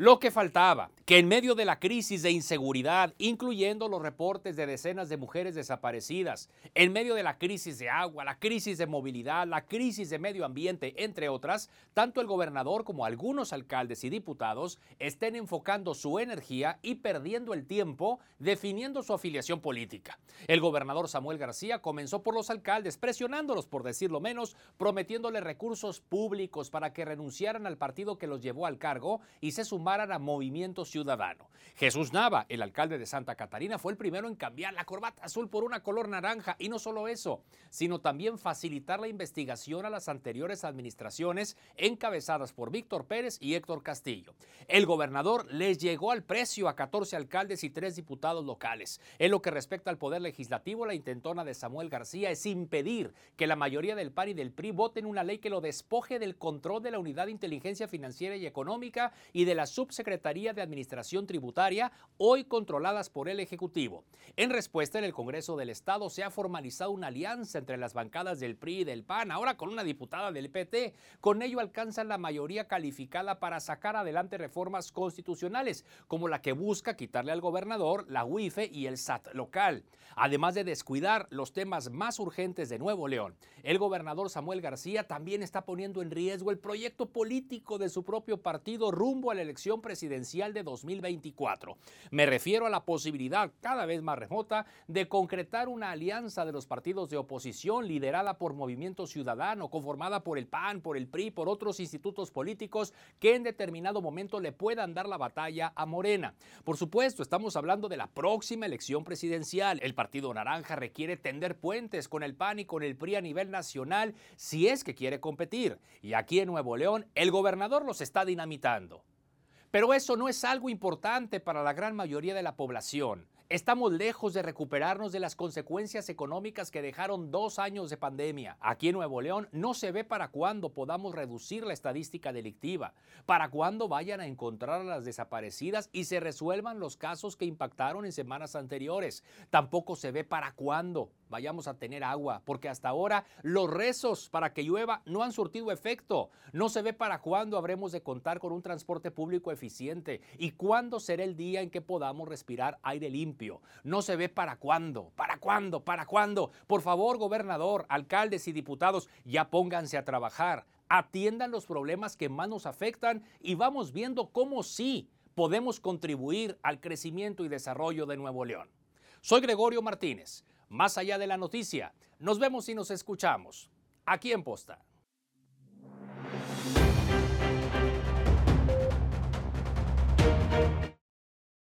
Lo que faltaba, que en medio de la crisis de inseguridad, incluyendo los reportes de decenas de mujeres desaparecidas, en medio de la crisis de agua, la crisis de movilidad, la crisis de medio ambiente, entre otras, tanto el gobernador como algunos alcaldes y diputados estén enfocando su energía y perdiendo el tiempo definiendo su afiliación política. El gobernador Samuel García comenzó por los alcaldes, presionándolos por decirlo menos, prometiéndole recursos públicos para que renunciaran al partido que los llevó al cargo y se sumaran a Movimiento Ciudadano. Jesús Nava, el alcalde de Santa Catarina, fue el primero en cambiar la corbata azul por una color naranja y no solo eso, sino también facilitar la investigación a las anteriores administraciones encabezadas por Víctor Pérez y Héctor Castillo. El gobernador les llegó al precio a 14 alcaldes y 3 diputados locales. En lo que respecta al poder legislativo, la intentona de Samuel García es impedir que la mayoría del PAN y del PRI voten una ley que lo despoje del control de la Unidad de Inteligencia Financiera y Económica y de las Subsecretaría de Administración Tributaria, hoy controladas por el Ejecutivo. En respuesta, en el Congreso del Estado se ha formalizado una alianza entre las bancadas del PRI y del PAN, ahora con una diputada del PT. Con ello alcanzan la mayoría calificada para sacar adelante reformas constitucionales, como la que busca quitarle al gobernador la UIFE y el SAT local. Además de descuidar los temas más urgentes de Nuevo León, el gobernador Samuel García también está poniendo en riesgo el proyecto político de su propio partido rumbo a la presidencial de 2024. Me refiero a la posibilidad cada vez más remota de concretar una alianza de los partidos de oposición liderada por Movimiento Ciudadano, conformada por el PAN, por el PRI, por otros institutos políticos que en determinado momento le puedan dar la batalla a Morena. Por supuesto, estamos hablando de la próxima elección presidencial. El Partido Naranja requiere tender puentes con el PAN y con el PRI a nivel nacional si es que quiere competir. Y aquí en Nuevo León, el gobernador los está dinamitando. Pero eso no es algo importante para la gran mayoría de la población. Estamos lejos de recuperarnos de las consecuencias económicas que dejaron dos años de pandemia. Aquí en Nuevo León no se ve para cuándo podamos reducir la estadística delictiva, para cuándo vayan a encontrar a las desaparecidas y se resuelvan los casos que impactaron en semanas anteriores. Tampoco se ve para cuándo vayamos a tener agua, porque hasta ahora los rezos para que llueva no han surtido efecto. No se ve para cuándo habremos de contar con un transporte público eficiente y cuándo será el día en que podamos respirar aire limpio. No se ve para cuándo, para cuándo, para cuándo. Por favor, gobernador, alcaldes y diputados, ya pónganse a trabajar. Atiendan los problemas que más nos afectan y vamos viendo cómo sí podemos contribuir al crecimiento y desarrollo de Nuevo León. Soy Gregorio Martínez. Más allá de la noticia, nos vemos y nos escuchamos aquí en Posta.